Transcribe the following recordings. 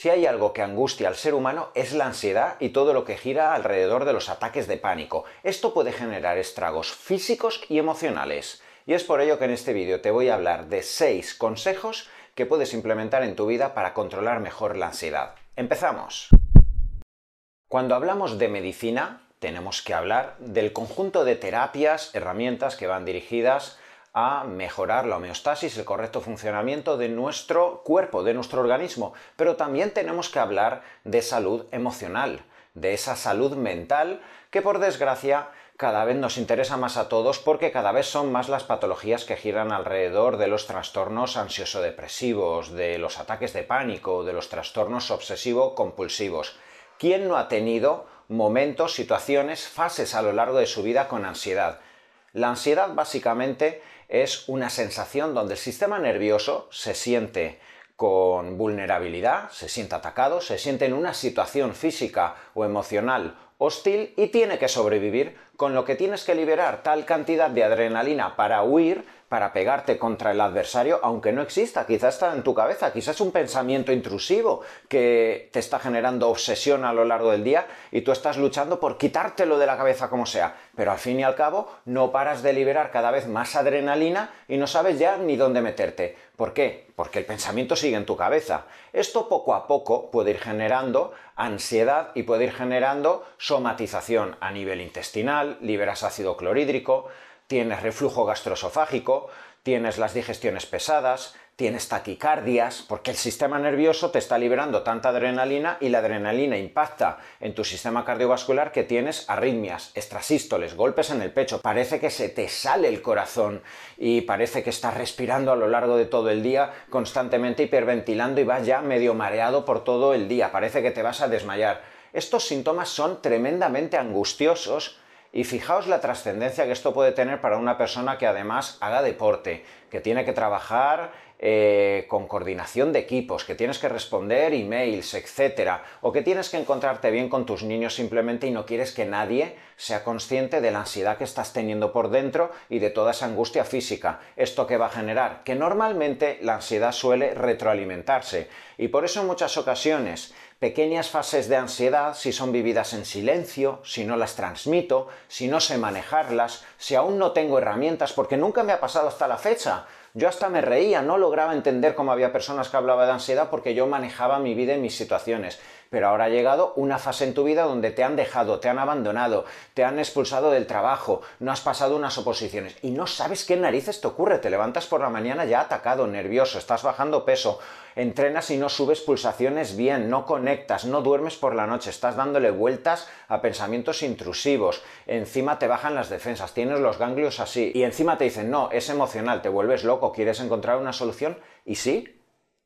Si hay algo que angustia al ser humano es la ansiedad y todo lo que gira alrededor de los ataques de pánico. Esto puede generar estragos físicos y emocionales. Y es por ello que en este vídeo te voy a hablar de 6 consejos que puedes implementar en tu vida para controlar mejor la ansiedad. Empezamos. Cuando hablamos de medicina, tenemos que hablar del conjunto de terapias, herramientas que van dirigidas a mejorar la homeostasis, el correcto funcionamiento de nuestro cuerpo, de nuestro organismo, pero también tenemos que hablar de salud emocional, de esa salud mental que por desgracia cada vez nos interesa más a todos porque cada vez son más las patologías que giran alrededor de los trastornos ansioso-depresivos, de los ataques de pánico, de los trastornos obsesivo-compulsivos. ¿Quién no ha tenido momentos, situaciones, fases a lo largo de su vida con ansiedad? La ansiedad básicamente es una sensación donde el sistema nervioso se siente con vulnerabilidad, se siente atacado, se siente en una situación física o emocional hostil y tiene que sobrevivir, con lo que tienes que liberar tal cantidad de adrenalina para huir, para pegarte contra el adversario, aunque no exista, quizás está en tu cabeza, quizás es un pensamiento intrusivo que te está generando obsesión a lo largo del día y tú estás luchando por quitártelo de la cabeza como sea, pero al fin y al cabo no paras de liberar cada vez más adrenalina y no sabes ya ni dónde meterte. ¿Por qué? Porque el pensamiento sigue en tu cabeza. Esto poco a poco puede ir generando ansiedad y puede ir generando somatización a nivel intestinal, liberas ácido clorhídrico, tienes reflujo gastroesofágico, tienes las digestiones pesadas, tienes taquicardias, porque el sistema nervioso te está liberando tanta adrenalina y la adrenalina impacta en tu sistema cardiovascular que tienes arritmias, extrasístoles, golpes en el pecho, parece que se te sale el corazón y parece que estás respirando a lo largo de todo el día constantemente hiperventilando y vas ya medio mareado por todo el día, parece que te vas a desmayar. Estos síntomas son tremendamente angustiosos y fijaos la trascendencia que esto puede tener para una persona que además haga deporte, que tiene que trabajar eh, con coordinación de equipos, que tienes que responder emails, etcétera, o que tienes que encontrarte bien con tus niños simplemente y no quieres que nadie sea consciente de la ansiedad que estás teniendo por dentro y de toda esa angustia física. ¿Esto que va a generar? Que normalmente la ansiedad suele retroalimentarse y por eso en muchas ocasiones pequeñas fases de ansiedad, si son vividas en silencio, si no las transmito, si no sé manejarlas, si aún no tengo herramientas, porque nunca me ha pasado hasta la fecha. Yo hasta me reía, no lograba entender cómo había personas que hablaban de ansiedad porque yo manejaba mi vida y mis situaciones pero ahora ha llegado una fase en tu vida donde te han dejado, te han abandonado, te han expulsado del trabajo, no has pasado unas oposiciones y no sabes qué narices te ocurre, te levantas por la mañana ya atacado, nervioso, estás bajando peso, entrenas y no subes pulsaciones bien, no conectas, no duermes por la noche, estás dándole vueltas a pensamientos intrusivos, encima te bajan las defensas, tienes los ganglios así y encima te dicen, no, es emocional, te vuelves loco, quieres encontrar una solución y sí,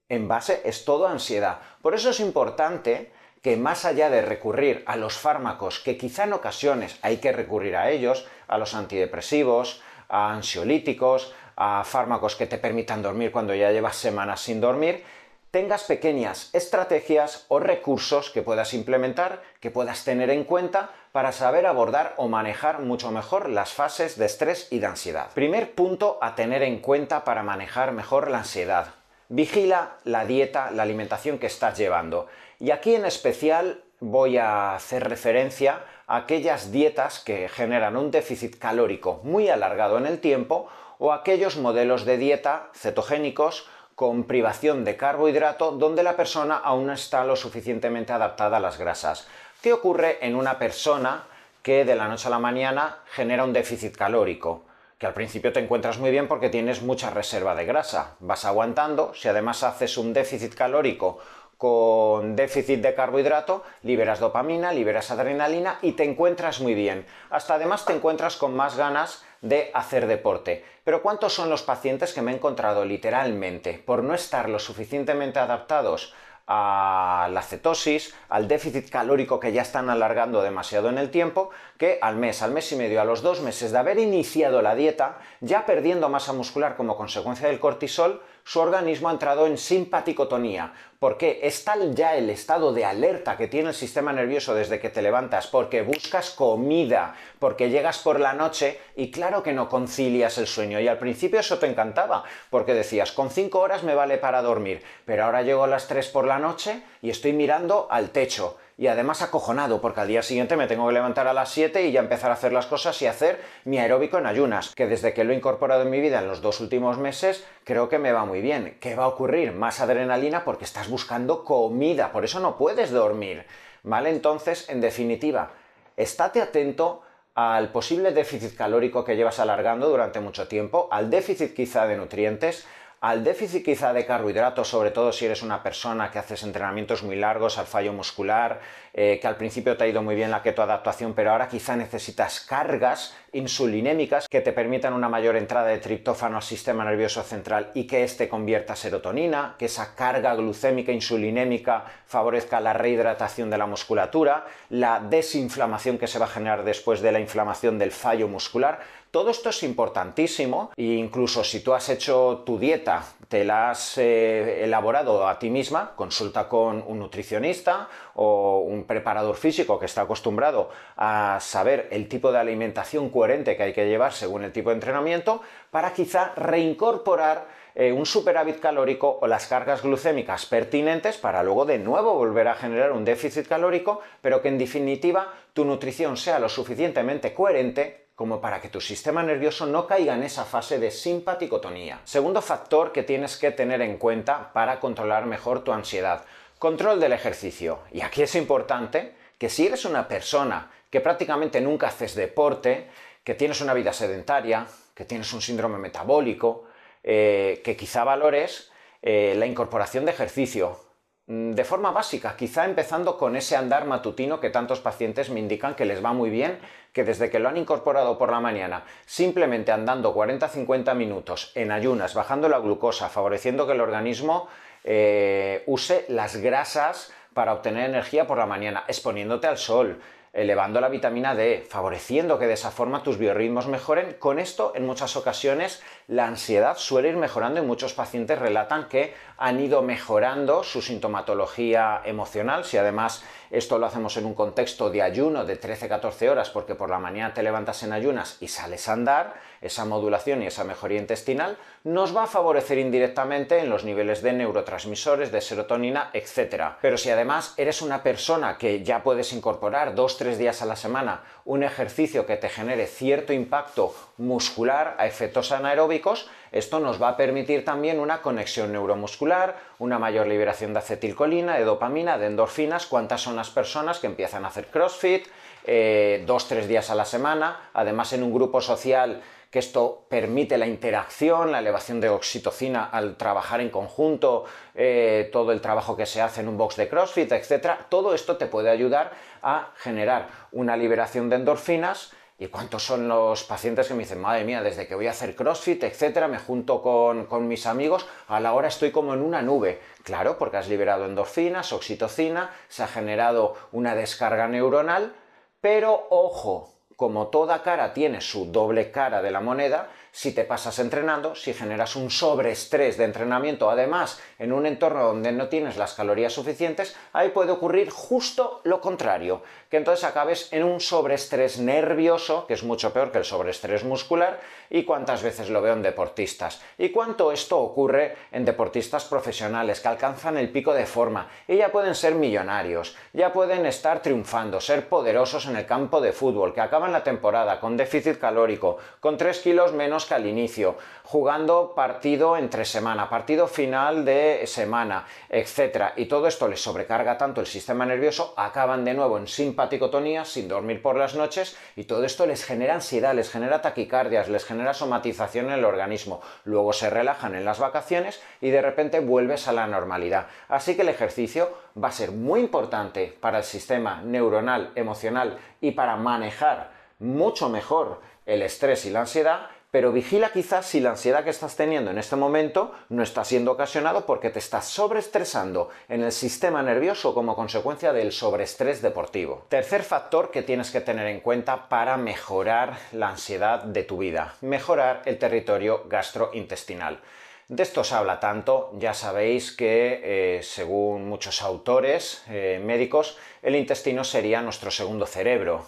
en base es todo ansiedad. Por eso es importante que más allá de recurrir a los fármacos, que quizá en ocasiones hay que recurrir a ellos, a los antidepresivos, a ansiolíticos, a fármacos que te permitan dormir cuando ya llevas semanas sin dormir, tengas pequeñas estrategias o recursos que puedas implementar, que puedas tener en cuenta para saber abordar o manejar mucho mejor las fases de estrés y de ansiedad. Primer punto a tener en cuenta para manejar mejor la ansiedad. Vigila la dieta, la alimentación que estás llevando. Y aquí en especial voy a hacer referencia a aquellas dietas que generan un déficit calórico muy alargado en el tiempo o aquellos modelos de dieta cetogénicos con privación de carbohidrato donde la persona aún no está lo suficientemente adaptada a las grasas. ¿Qué ocurre en una persona que de la noche a la mañana genera un déficit calórico? Que al principio te encuentras muy bien porque tienes mucha reserva de grasa. Vas aguantando, si además haces un déficit calórico con déficit de carbohidrato, liberas dopamina, liberas adrenalina y te encuentras muy bien. Hasta además te encuentras con más ganas de hacer deporte. Pero ¿cuántos son los pacientes que me he encontrado literalmente por no estar lo suficientemente adaptados a la cetosis, al déficit calórico que ya están alargando demasiado en el tiempo, que al mes, al mes y medio, a los dos meses de haber iniciado la dieta, ya perdiendo masa muscular como consecuencia del cortisol, su organismo ha entrado en simpaticotonía. ¿Por qué? Es tal ya el estado de alerta que tiene el sistema nervioso desde que te levantas, porque buscas comida, porque llegas por la noche y claro que no concilias el sueño. Y al principio eso te encantaba, porque decías, con 5 horas me vale para dormir, pero ahora llego a las 3 por la noche y estoy mirando al techo y además acojonado porque al día siguiente me tengo que levantar a las 7 y ya empezar a hacer las cosas y hacer mi aeróbico en ayunas, que desde que lo he incorporado en mi vida en los dos últimos meses creo que me va muy bien. ¿Qué va a ocurrir? Más adrenalina porque estás buscando comida, por eso no puedes dormir. ¿Vale? Entonces, en definitiva, estate atento al posible déficit calórico que llevas alargando durante mucho tiempo, al déficit quizá de nutrientes, al déficit quizá de carbohidratos, sobre todo si eres una persona que haces entrenamientos muy largos, al fallo muscular, eh, que al principio te ha ido muy bien la ketoadaptación, pero ahora quizá necesitas cargas insulinémicas que te permitan una mayor entrada de triptófano al sistema nervioso central y que éste convierta serotonina, que esa carga glucémica insulinémica favorezca la rehidratación de la musculatura, la desinflamación que se va a generar después de la inflamación del fallo muscular. Todo esto es importantísimo e incluso si tú has hecho tu dieta, te la has eh, elaborado a ti misma, consulta con un nutricionista o un preparador físico que está acostumbrado a saber el tipo de alimentación coherente que hay que llevar según el tipo de entrenamiento para quizá reincorporar eh, un superávit calórico o las cargas glucémicas pertinentes para luego de nuevo volver a generar un déficit calórico, pero que en definitiva tu nutrición sea lo suficientemente coherente como para que tu sistema nervioso no caiga en esa fase de simpaticotonía. Segundo factor que tienes que tener en cuenta para controlar mejor tu ansiedad, control del ejercicio. Y aquí es importante que si eres una persona que prácticamente nunca haces deporte, que tienes una vida sedentaria, que tienes un síndrome metabólico, eh, que quizá valores eh, la incorporación de ejercicio, de forma básica, quizá empezando con ese andar matutino que tantos pacientes me indican que les va muy bien, que desde que lo han incorporado por la mañana, simplemente andando 40-50 minutos en ayunas, bajando la glucosa, favoreciendo que el organismo eh, use las grasas para obtener energía por la mañana, exponiéndote al sol, elevando la vitamina D, favoreciendo que de esa forma tus biorritmos mejoren. Con esto, en muchas ocasiones, la ansiedad suele ir mejorando y muchos pacientes relatan que han ido mejorando su sintomatología emocional. Si además esto lo hacemos en un contexto de ayuno de 13-14 horas, porque por la mañana te levantas en ayunas y sales a andar, esa modulación y esa mejoría intestinal nos va a favorecer indirectamente en los niveles de neurotransmisores, de serotonina, etc. Pero si además eres una persona que ya puedes incorporar dos tres días a la semana un ejercicio que te genere cierto impacto muscular a efectos anaeróbicos, esto nos va a permitir también una conexión neuromuscular, una mayor liberación de acetilcolina, de dopamina, de endorfinas. ¿Cuántas son las personas que empiezan a hacer CrossFit eh, dos, tres días a la semana? Además, en un grupo social que esto permite la interacción, la elevación de oxitocina al trabajar en conjunto, eh, todo el trabajo que se hace en un box de CrossFit, etc. Todo esto te puede ayudar a generar una liberación de endorfinas. ¿Y cuántos son los pacientes que me dicen, madre mía, desde que voy a hacer CrossFit, etcétera, me junto con, con mis amigos, a la hora estoy como en una nube? Claro, porque has liberado endorfinas, oxitocina, se ha generado una descarga neuronal, pero ojo, como toda cara tiene su doble cara de la moneda, si te pasas entrenando, si generas un sobreestrés de entrenamiento, además en un entorno donde no tienes las calorías suficientes, ahí puede ocurrir justo lo contrario, que entonces acabes en un sobreestrés nervioso, que es mucho peor que el sobreestrés muscular, y cuántas veces lo veo en deportistas. Y cuánto esto ocurre en deportistas profesionales que alcanzan el pico de forma y ya pueden ser millonarios, ya pueden estar triunfando, ser poderosos en el campo de fútbol, que acaban la temporada con déficit calórico, con 3 kilos menos que al inicio, jugando partido entre semana, partido final de semana, etc. Y todo esto les sobrecarga tanto el sistema nervioso, acaban de nuevo en simpaticotonía, sin dormir por las noches, y todo esto les genera ansiedad, les genera taquicardias, les genera somatización en el organismo. Luego se relajan en las vacaciones y de repente vuelves a la normalidad. Así que el ejercicio va a ser muy importante para el sistema neuronal, emocional y para manejar mucho mejor el estrés y la ansiedad pero vigila quizás si la ansiedad que estás teniendo en este momento no está siendo ocasionado porque te estás sobreestresando en el sistema nervioso como consecuencia del sobreestrés deportivo. Tercer factor que tienes que tener en cuenta para mejorar la ansiedad de tu vida, mejorar el territorio gastrointestinal. De esto se habla tanto, ya sabéis que eh, según muchos autores eh, médicos, el intestino sería nuestro segundo cerebro,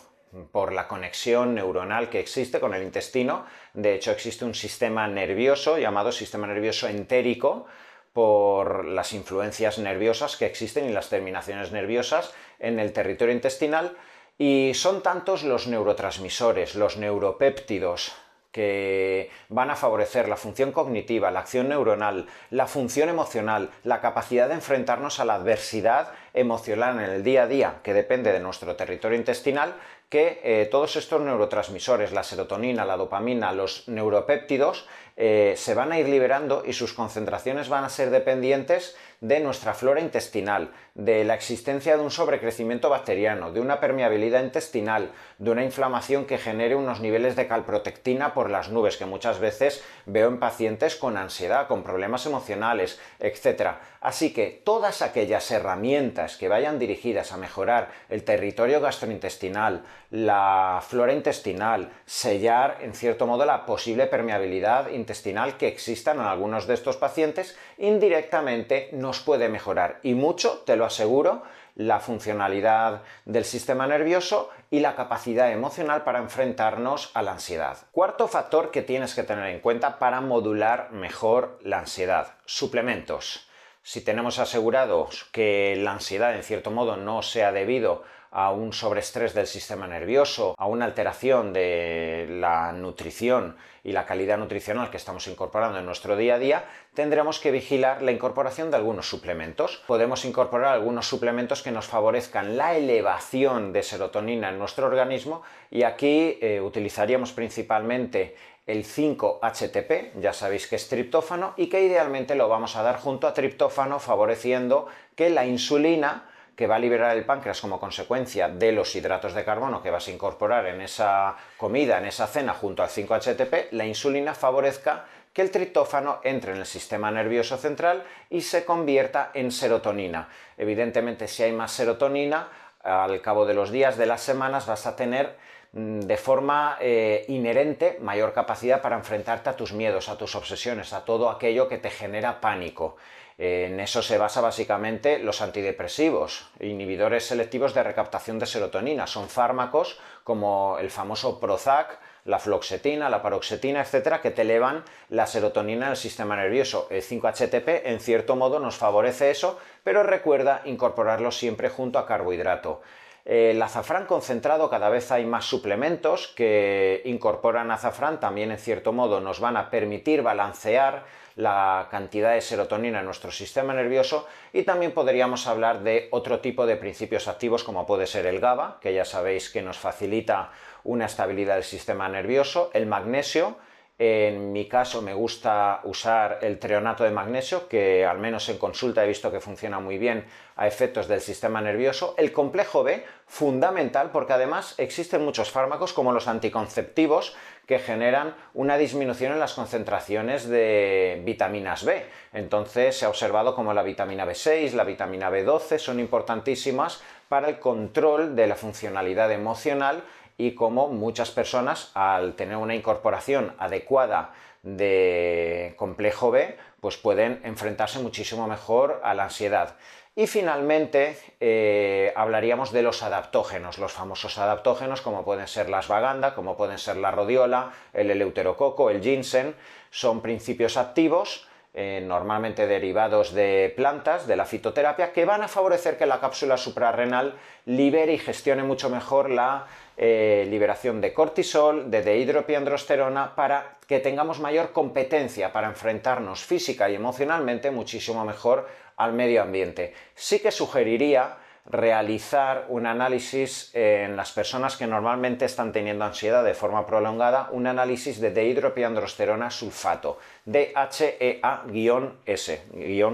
por la conexión neuronal que existe con el intestino. De hecho, existe un sistema nervioso llamado sistema nervioso entérico por las influencias nerviosas que existen y las terminaciones nerviosas en el territorio intestinal. Y son tantos los neurotransmisores, los neuropéptidos, que van a favorecer la función cognitiva, la acción neuronal, la función emocional, la capacidad de enfrentarnos a la adversidad emocional en el día a día, que depende de nuestro territorio intestinal, que eh, todos estos neurotransmisores, la serotonina, la dopamina, los neuropéptidos, eh, se van a ir liberando y sus concentraciones van a ser dependientes de nuestra flora intestinal, de la existencia de un sobrecrecimiento bacteriano, de una permeabilidad intestinal, de una inflamación que genere unos niveles de calprotectina por las nubes, que muchas veces veo en pacientes con ansiedad, con problemas emocionales, etc. Así que todas aquellas herramientas que vayan dirigidas a mejorar el territorio gastrointestinal, la flora intestinal, sellar en cierto modo la posible permeabilidad intestinal que existan en algunos de estos pacientes, indirectamente nos puede mejorar y mucho, te lo aseguro, la funcionalidad del sistema nervioso y la capacidad emocional para enfrentarnos a la ansiedad. Cuarto factor que tienes que tener en cuenta para modular mejor la ansiedad, suplementos. Si tenemos asegurados que la ansiedad en cierto modo no sea debido a un sobreestrés del sistema nervioso, a una alteración de la nutrición y la calidad nutricional que estamos incorporando en nuestro día a día, tendremos que vigilar la incorporación de algunos suplementos. Podemos incorporar algunos suplementos que nos favorezcan la elevación de serotonina en nuestro organismo y aquí eh, utilizaríamos principalmente el 5-HTP, ya sabéis que es triptófano, y que idealmente lo vamos a dar junto a triptófano favoreciendo que la insulina que va a liberar el páncreas como consecuencia de los hidratos de carbono que vas a incorporar en esa comida, en esa cena junto al 5-HTP, la insulina favorezca que el triptófano entre en el sistema nervioso central y se convierta en serotonina. Evidentemente, si hay más serotonina, al cabo de los días, de las semanas, vas a tener de forma eh, inherente mayor capacidad para enfrentarte a tus miedos, a tus obsesiones, a todo aquello que te genera pánico. En eso se basa básicamente los antidepresivos, inhibidores selectivos de recaptación de serotonina. Son fármacos como el famoso Prozac, la fluoxetina, la paroxetina, etcétera, que te elevan la serotonina en el sistema nervioso. El 5-HTP, en cierto modo, nos favorece eso, pero recuerda incorporarlo siempre junto a carbohidrato. El azafrán concentrado, cada vez hay más suplementos que incorporan azafrán, también en cierto modo nos van a permitir balancear la cantidad de serotonina en nuestro sistema nervioso y también podríamos hablar de otro tipo de principios activos como puede ser el GABA, que ya sabéis que nos facilita una estabilidad del sistema nervioso, el magnesio, en mi caso me gusta usar el treonato de magnesio, que al menos en consulta he visto que funciona muy bien a efectos del sistema nervioso. El complejo B, fundamental, porque además existen muchos fármacos como los anticonceptivos que generan una disminución en las concentraciones de vitaminas B. Entonces se ha observado como la vitamina B6, la vitamina B12 son importantísimas para el control de la funcionalidad emocional y como muchas personas al tener una incorporación adecuada de complejo B, pues pueden enfrentarse muchísimo mejor a la ansiedad. Y finalmente eh, hablaríamos de los adaptógenos, los famosos adaptógenos como pueden ser las vaganda, como pueden ser la rodiola, el eleuterococo, el ginseng, son principios activos eh, normalmente derivados de plantas, de la fitoterapia, que van a favorecer que la cápsula suprarrenal libere y gestione mucho mejor la eh, liberación de cortisol, de dehidropiandrosterona, para que tengamos mayor competencia para enfrentarnos física y emocionalmente muchísimo mejor al medio ambiente. Sí que sugeriría realizar un análisis en las personas que normalmente están teniendo ansiedad de forma prolongada, un análisis de dehidropiandrosterona sulfato, DHEA-S,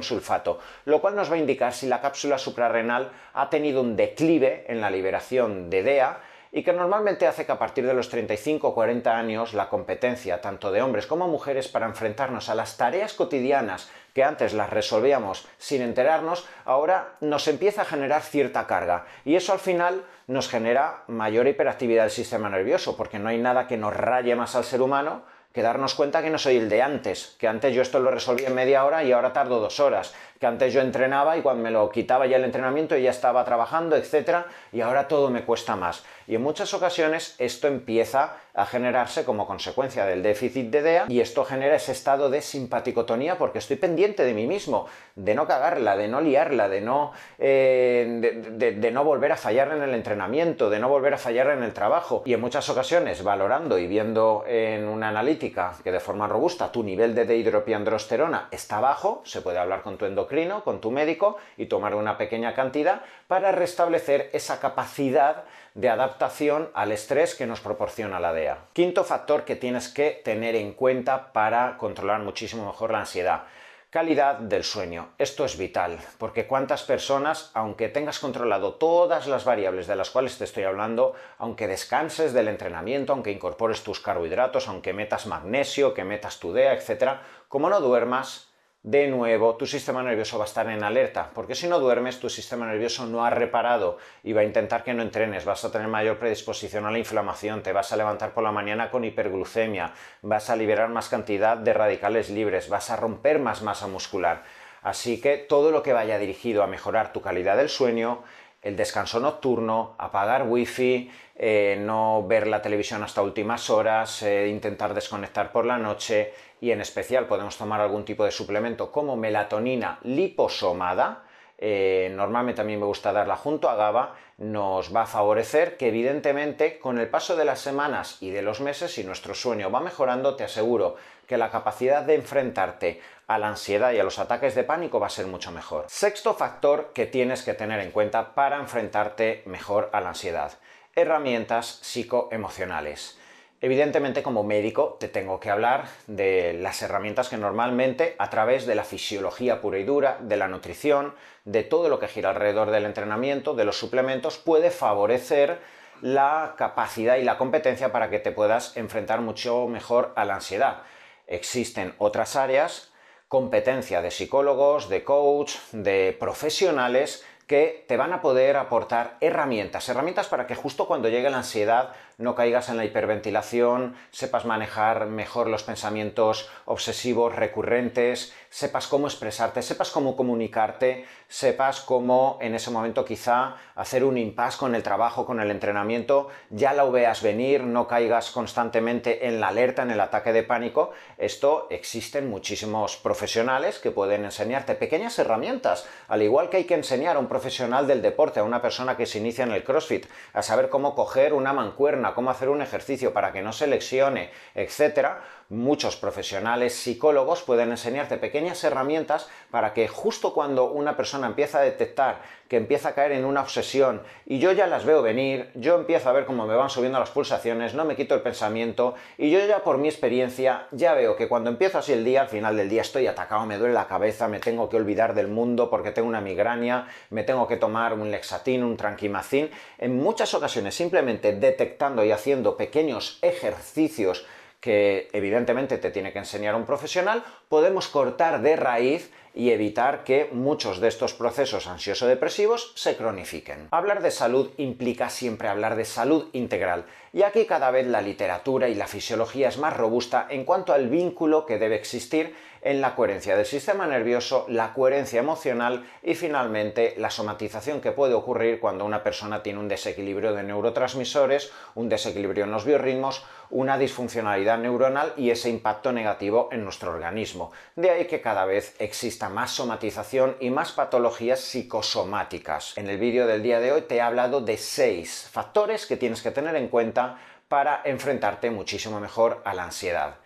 sulfato, lo cual nos va a indicar si la cápsula suprarrenal ha tenido un declive en la liberación de DEA y que normalmente hace que a partir de los 35 o 40 años la competencia tanto de hombres como mujeres para enfrentarnos a las tareas cotidianas que antes las resolvíamos sin enterarnos, ahora nos empieza a generar cierta carga. Y eso al final nos genera mayor hiperactividad del sistema nervioso porque no hay nada que nos raye más al ser humano que darnos cuenta que no soy el de antes, que antes yo esto lo resolví en media hora y ahora tardo dos horas, que antes yo entrenaba y cuando me lo quitaba ya el entrenamiento ya estaba trabajando, etcétera, y ahora todo me cuesta más. Y en muchas ocasiones esto empieza a generarse como consecuencia del déficit de DEA y esto genera ese estado de simpaticotonía porque estoy pendiente de mí mismo, de no cagarla, de no liarla, de no, eh, de, no volver a fallar en el entrenamiento, de no volver a fallar en el trabajo. Y en muchas ocasiones, valorando y viendo en una analítica que de forma robusta tu nivel de dehidropiandrosterona está bajo, se puede hablar con tu endocrino, con tu médico y tomar una pequeña cantidad para restablecer esa capacidad de adaptación al estrés que nos proporciona la DEA. Quinto factor que tienes que tener en cuenta para controlar muchísimo mejor la ansiedad. Calidad del sueño. Esto es vital, porque cuántas personas, aunque tengas controlado todas las variables de las cuales te estoy hablando, aunque descanses del entrenamiento, aunque incorpores tus carbohidratos, aunque metas magnesio, que metas tu DEA, etc., como no duermas, de nuevo tu sistema nervioso va a estar en alerta, porque si no duermes tu sistema nervioso no ha reparado y va a intentar que no entrenes, vas a tener mayor predisposición a la inflamación, te vas a levantar por la mañana con hiperglucemia, vas a liberar más cantidad de radicales libres, vas a romper más masa muscular. Así que todo lo que vaya dirigido a mejorar tu calidad del sueño, el descanso nocturno, apagar wifi, eh, no ver la televisión hasta últimas horas, eh, intentar desconectar por la noche y en especial podemos tomar algún tipo de suplemento como melatonina liposomada, eh, normalmente también me gusta darla junto a GABA, nos va a favorecer que evidentemente con el paso de las semanas y de los meses, si nuestro sueño va mejorando, te aseguro que la capacidad de enfrentarte a la ansiedad y a los ataques de pánico va a ser mucho mejor. Sexto factor que tienes que tener en cuenta para enfrentarte mejor a la ansiedad. Herramientas psicoemocionales. Evidentemente, como médico, te tengo que hablar de las herramientas que normalmente, a través de la fisiología pura y dura, de la nutrición, de todo lo que gira alrededor del entrenamiento, de los suplementos, puede favorecer la capacidad y la competencia para que te puedas enfrentar mucho mejor a la ansiedad. Existen otras áreas, competencia de psicólogos, de coach, de profesionales que te van a poder aportar herramientas, herramientas para que justo cuando llegue la ansiedad no caigas en la hiperventilación, sepas manejar mejor los pensamientos obsesivos recurrentes, sepas cómo expresarte, sepas cómo comunicarte, sepas cómo en ese momento quizá hacer un impasse con el trabajo, con el entrenamiento, ya lo veas venir, no caigas constantemente en la alerta, en el ataque de pánico. Esto existen muchísimos profesionales que pueden enseñarte pequeñas herramientas, al igual que hay que enseñar a un profesional del deporte, a una persona que se inicia en el CrossFit, a saber cómo coger una mancuerna, cómo hacer un ejercicio para que no se lesione, etcétera, muchos profesionales psicólogos pueden enseñarte pequeñas herramientas para que justo cuando una persona empieza a detectar que empieza a caer en una obsesión y yo ya las veo venir, yo empiezo a ver cómo me van subiendo las pulsaciones, no me quito el pensamiento y yo ya por mi experiencia ya veo que cuando empiezo así el día, al final del día estoy atacado, me duele la cabeza, me tengo que olvidar del mundo porque tengo una migraña, me tengo que tomar un lexatín, un tranquimacín, en muchas ocasiones simplemente detectando y haciendo pequeños ejercicios que evidentemente te tiene que enseñar un profesional, podemos cortar de raíz y evitar que muchos de estos procesos ansioso-depresivos se cronifiquen. Hablar de salud implica siempre hablar de salud integral, y aquí cada vez la literatura y la fisiología es más robusta en cuanto al vínculo que debe existir en la coherencia del sistema nervioso, la coherencia emocional y finalmente la somatización que puede ocurrir cuando una persona tiene un desequilibrio de neurotransmisores, un desequilibrio en los biorritmos, una disfuncionalidad neuronal y ese impacto negativo en nuestro organismo. De ahí que cada vez exista más somatización y más patologías psicosomáticas. En el vídeo del día de hoy te he hablado de seis factores que tienes que tener en cuenta para enfrentarte muchísimo mejor a la ansiedad.